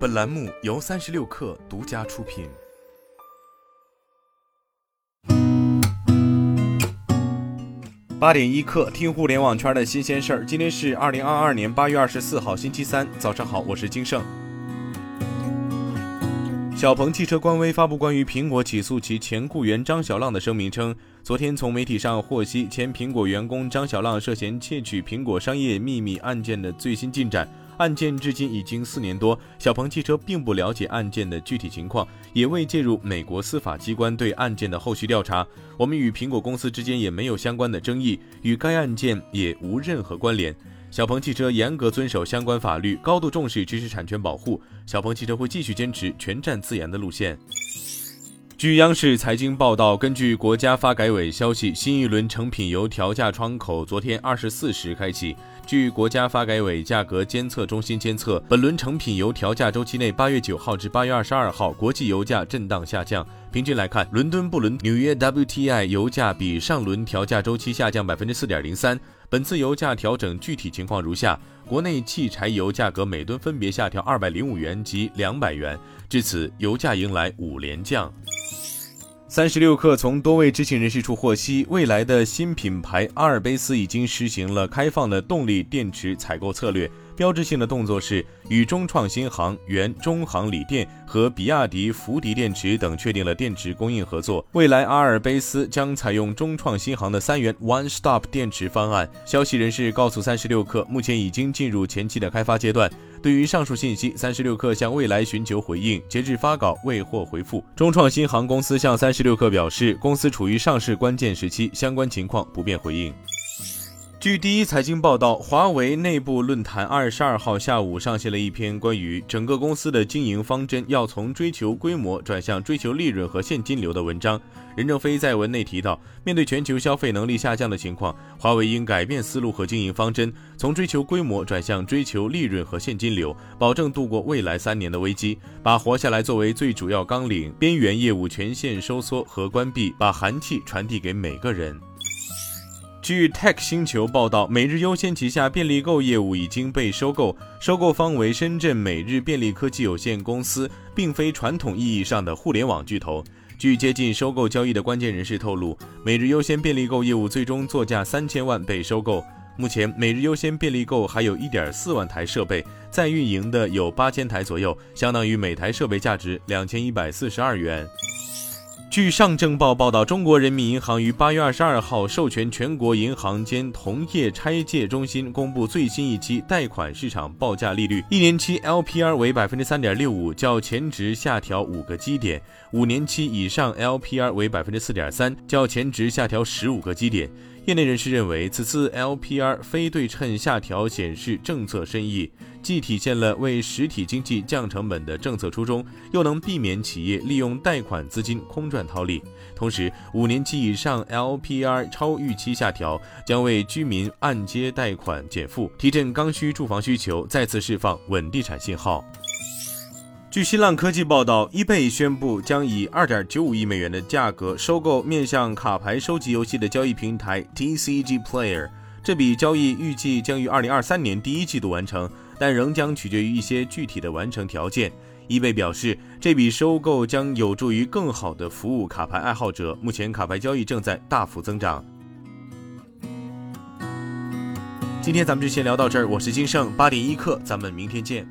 本栏目由三十六氪独家出品。八点一刻，听互联网圈的新鲜事儿。今天是二零二二年八月二十四号，星期三，早上好，我是金盛。小鹏汽车官微发布关于苹果起诉其前雇员张小浪的声明称，昨天从媒体上获悉前苹果员工张小浪涉嫌窃取苹果商业秘密案件的最新进展。案件至今已经四年多，小鹏汽车并不了解案件的具体情况，也未介入美国司法机关对案件的后续调查。我们与苹果公司之间也没有相关的争议，与该案件也无任何关联。小鹏汽车严格遵守相关法律，高度重视知识产权保护。小鹏汽车会继续坚持全站自研的路线。据央视财经报道，根据国家发改委消息，新一轮成品油调价窗口昨天二十四时开启。据国家发改委价格监测中心监测，本轮成品油调价周期内，八月九号至八月二十二号，国际油价震荡下降。平均来看，伦敦布伦纽约 WTI 油价比上轮调价周期下降百分之四点零三。本次油价调整具体情况如下：国内汽柴油价格每吨分别下调二百零五元及两百元，至此油价迎来五连降。三十六氪从多位知情人士处获悉，未来的新品牌阿尔卑斯已经实行了开放的动力电池采购策略。标志性的动作是与中创新航、原中航锂电和比亚迪福迪电池等确定了电池供应合作。未来阿尔卑斯将采用中创新航的三元 One Stop 电池方案。消息人士告诉三十六氪，目前已经进入前期的开发阶段。对于上述信息，三十六氪向未来寻求回应，截至发稿未获回复。中创新航公司向三十六氪表示，公司处于上市关键时期，相关情况不便回应。据第一财经报道，华为内部论坛二十二号下午上线了一篇关于整个公司的经营方针要从追求规模转向追求利润和现金流的文章。任正非在文内提到，面对全球消费能力下降的情况，华为应改变思路和经营方针，从追求规模转向追求利润和现金流，保证度过未来三年的危机，把活下来作为最主要纲领，边缘业务全线收缩和关闭，把寒气传递给每个人。据 Tech 星球报道，每日优先旗下便利购业务已经被收购，收购方为深圳每日便利科技有限公司，并非传统意义上的互联网巨头。据接近收购交易的关键人士透露，每日优先便利购业务最终作价三千万被收购。目前，每日优先便利购还有一点四万台设备在运营的有八千台左右，相当于每台设备价值两千一百四十二元。据上证报报道，中国人民银行于八月二十二号授权全国银行间同业拆借中心公布最新一期贷款市场报价利率，一年期 LPR 为百分之三点六五，较前值下调五个基点；五年期以上 LPR 为百分之四点三，较前值下调十五个基点。业内人士认为，此次 LPR 非对称下调显示政策深意，既体现了为实体经济降成本的政策初衷，又能避免企业利用贷款资金空转套利。同时，五年期以上 LPR 超预期下调，将为居民按揭贷款减负，提振刚需住房需求，再次释放稳地产信号。据新浪科技报道，eBay 宣布将以2.95亿美元的价格收购面向卡牌收集游戏的交易平台 TCG Player。这笔交易预计将于2023年第一季度完成，但仍将取决于一些具体的完成条件。eBay 表示，这笔收购将有助于更好地服务卡牌爱好者。目前，卡牌交易正在大幅增长。今天咱们就先聊到这儿，我是金盛，八点一刻，咱们明天见。